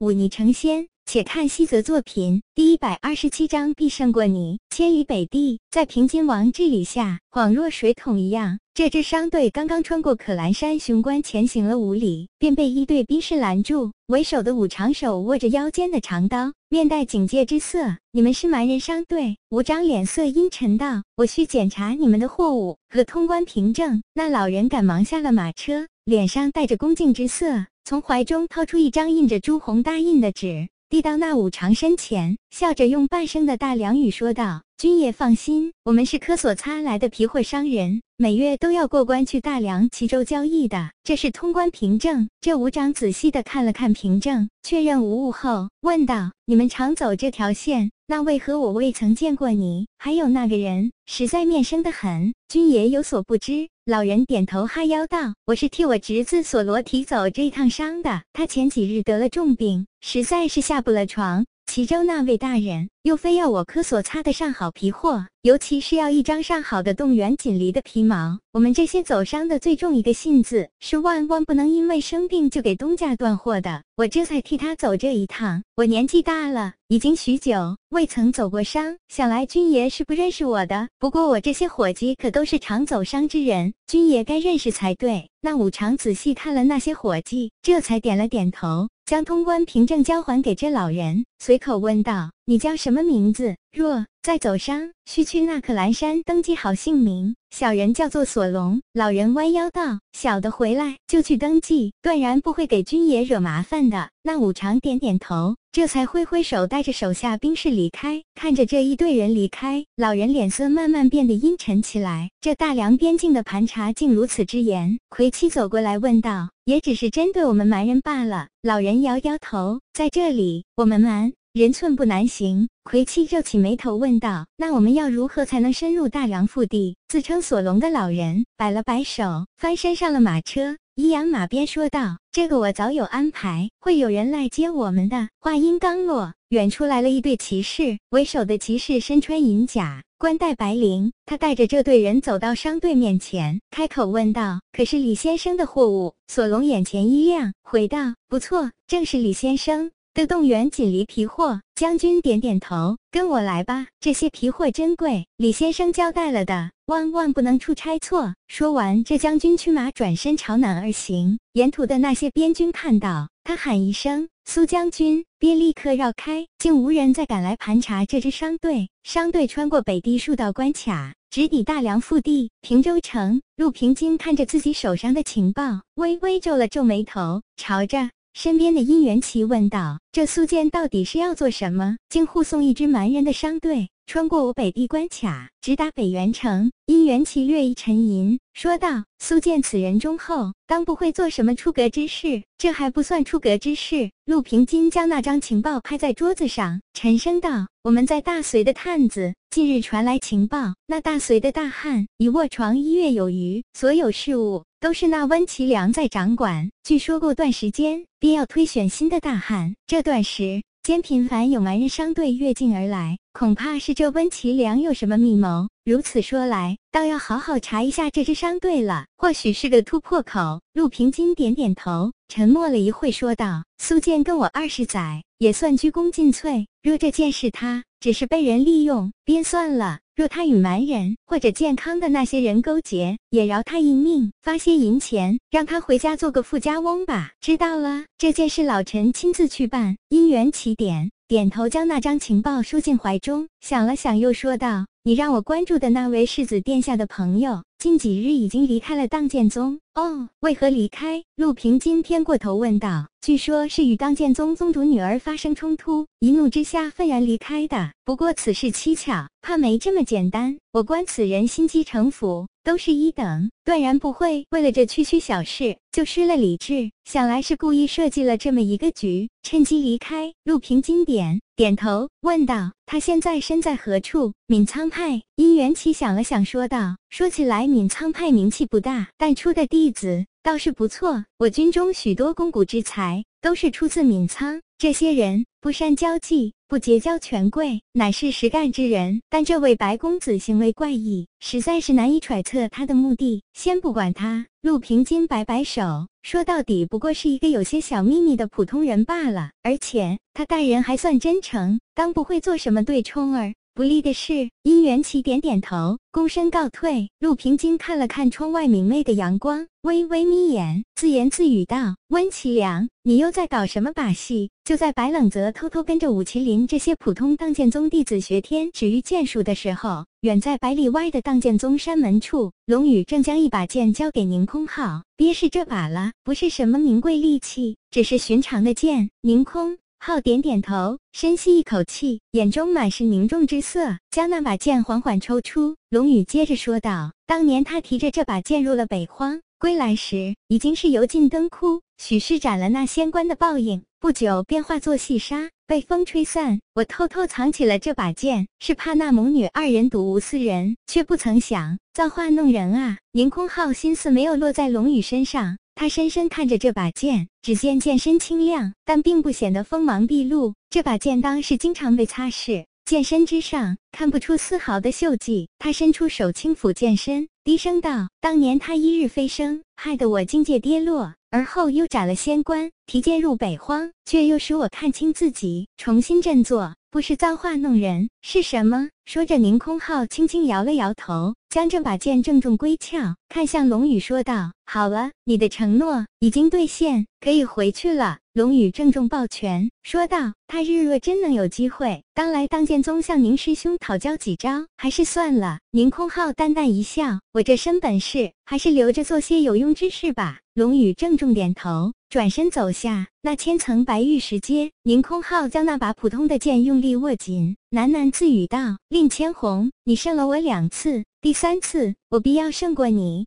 忤逆成仙。且看西泽作品第一百二十七章，必胜过你。千里北地，在平津王治理下，恍若水桶一样。这支商队刚刚穿过可兰山雄关，前行了五里，便被一队兵士拦住。为首的五长手握着腰间的长刀，面带警戒之色。你们是蛮人商队？吴长脸色阴沉道：“我需检查你们的货物和通关凭证。”那老人赶忙下了马车，脸上带着恭敬之色，从怀中掏出一张印着朱红大印的纸。递到那五常身前，笑着用半声的大梁语说道：“君爷放心，我们是科索擦来的皮货商人，每月都要过关去大梁齐州交易的。这是通关凭证。”这武长仔细的看了看凭证，确认无误后，问道：“你们常走这条线，那为何我未曾见过你？还有那个人，实在面生的很。君爷有所不知。”老人点头哈腰道：“我是替我侄子索罗提走这一趟伤的。他前几日得了重病，实在是下不了床。齐州那位大人又非要我科索擦的上好皮货，尤其是要一张上好的动员锦鲤的皮毛。我们这些走商的最重一个信字，是万万不能因为生病就给东家断货的。我这才替他走这一趟。我年纪大了，已经许久未曾走过商，想来军爷是不认识我的。不过我这些伙计可都是常走商之人。”军爷该认识才对。那五常仔细看了那些伙计，这才点了点头，将通关凭证交还给这老人，随口问道：“你叫什么名字？若再走商，需去那可兰山登记好姓名。”小人叫做索隆。老人弯腰道：“小的回来就去登记，断然不会给君爷惹麻烦的。”那五常点点头。这才挥挥手，带着手下兵士离开。看着这一队人离开，老人脸色慢慢变得阴沉起来。这大梁边境的盘查竟如此之严。魁七走过来问道：“也只是针对我们蛮人罢了。”老人摇摇头：“在这里，我们蛮人寸步难行。”魁七皱起眉头问道：“那我们要如何才能深入大梁腹地？”自称索隆的老人摆了摆手，翻身上了马车。一扬马鞭说道：“这个我早有安排，会有人来接我们的。”话音刚落，远处来了一队骑士，为首的骑士身穿银甲，冠戴白绫。他带着这队人走到商队面前，开口问道：“可是李先生的货物？”索隆眼前一亮，回道：“不错，正是李先生。”的动员锦鲤皮货，将军点点头，跟我来吧。这些皮货珍贵，李先生交代了的，万万不能出差错。说完，这将军驱马转身朝南而行。沿途的那些边军看到他喊一声“苏将军”，便立刻绕开，竟无人再敢来盘查这支商队。商队穿过北地数道关卡，直抵大梁腹地平州城。陆平金看着自己手上的情报，微微皱了皱眉头，朝着。身边的殷元奇问道：“这苏建到底是要做什么？竟护送一支蛮人的商队穿过我北地关卡，直达北元城？”因元奇略一沉吟，说道：“苏建此人忠厚，当不会做什么出格之事。这还不算出格之事。”陆平金将那张情报拍在桌子上，沉声道：“我们在大隋的探子近日传来情报，那大隋的大汉已卧床一月有余，所有事务。”都是那温其良在掌管。据说过段时间便要推选新的大汉，这段时间频繁有蛮人商队越境而来，恐怕是这温其良有什么密谋。如此说来，倒要好好查一下这支商队了，或许是个突破口。陆平金点点头，沉默了一会，说道：“苏建跟我二十载，也算鞠躬尽瘁。若这件事他只是被人利用，便算了。”若他与蛮人或者健康的那些人勾结，也饶他一命，发些银钱，让他回家做个富家翁吧。知道了，这件事老臣亲自去办。因缘起点，点头将那张情报收进怀中，想了想，又说道：“你让我关注的那位世子殿下的朋友，近几日已经离开了当剑宗。哦，为何离开？”陆平今偏过头问道。据说，是与当剑宗宗主女儿发生冲突，一怒之下愤然离开的。不过此事蹊跷，怕没这么简单。我观此人心机城府都是一等，断然不会为了这区区小事就失了理智。想来是故意设计了这么一个局，趁机离开。陆平金点点头，问道：“他现在身在何处？”闵苍派。殷元启想了想，说道：“说起来，闵苍派名气不大，但出的弟子。”倒是不错，我军中许多肱骨之才都是出自闵仓。这些人不善交际，不结交权贵，乃是实干之人。但这位白公子行为怪异，实在是难以揣测他的目的。先不管他，陆平金摆摆手，说到底不过是一个有些小秘密的普通人罢了。而且他待人还算真诚，当不会做什么对冲儿。不利的是，殷元启点点头，躬身告退。陆平金看了看窗外明媚的阳光，微微眯眼，自言自语道：“温其良，你又在搞什么把戏？”就在白冷泽偷偷跟着武麒麟这些普通当剑宗弟子学天止御剑术的时候，远在百里外的当剑宗山门处，龙宇正将一把剑交给宁空浩：“别是这把了，不是什么名贵利器，只是寻常的剑。”宁空。浩点点头，深吸一口气，眼中满是凝重之色，将那把剑缓缓抽出。龙宇接着说道：“当年他提着这把剑入了北荒，归来时已经是油尽灯枯，许是斩了那仙官的报应。不久便化作细沙，被风吹散。我偷偷藏起了这把剑，是怕那母女二人睹无四人，却不曾想造化弄人啊！”宁空浩心思没有落在龙宇身上。他深深看着这把剑，只见剑身清亮，但并不显得锋芒毕露。这把剑当是经常被擦拭，剑身之上看不出丝毫的锈迹。他伸出手轻抚剑身，低声道：“当年他一日飞升，害得我境界跌落，而后又斩了仙官，提剑入北荒，却又使我看清自己，重新振作。不是造化弄人，是什么？”说着，宁空浩轻轻摇了摇头，将这把剑郑重归鞘，看向龙宇说道：“好了，你的承诺已经兑现，可以回去了。”龙宇郑重抱拳，说道：“他日若真能有机会，当来当剑宗向宁师兄讨教几招，还是算了。”宁空浩淡淡一笑：“我这身本事，还是留着做些有用之事吧。”龙宇郑重点头，转身走下那千层白玉石阶。宁空浩将那把普通的剑用力握紧。喃喃自语道：“令千红，你胜了我两次，第三次我必要胜过你。”